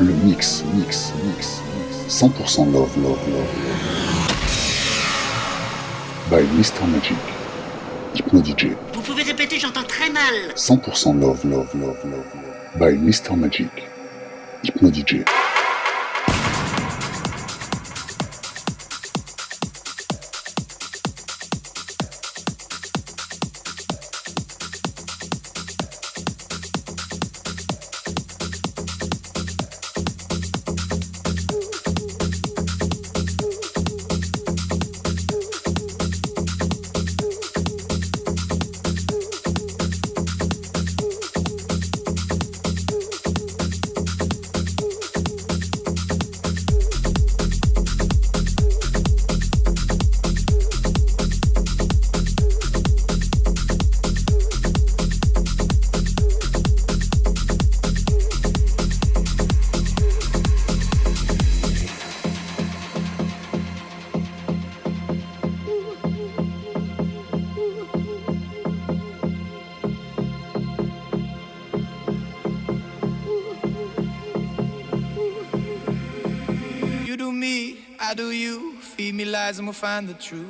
Le mix, mix, mix, mix. 100% love, love, love. By Mr. Magic. Hypno DJ. Vous pouvez répéter, j'entends très mal. 100% love, love, love, love. By Mr. Magic. Hypno DJ. Find the truth.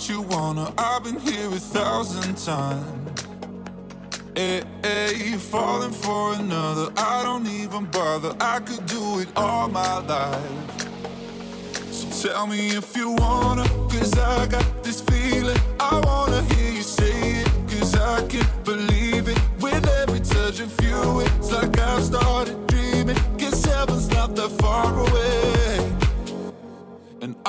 What you wanna. I've been here a thousand times. Eh, eh, hey, hey, falling for another. I don't even bother. I could do it all my life. So tell me if you wanna, cause I got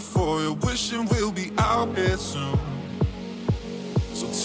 for you, wishing we'll be out here soon.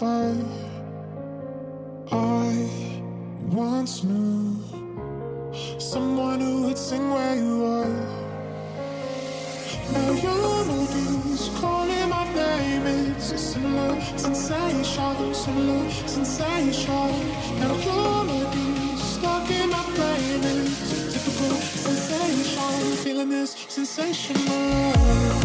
the. I once knew someone who would sing where you are. Now your melodies calling my name. It's a similar sensation, similar sensation. Now your melodies stuck in my brain. It's a typical sensation, feeling this sensational.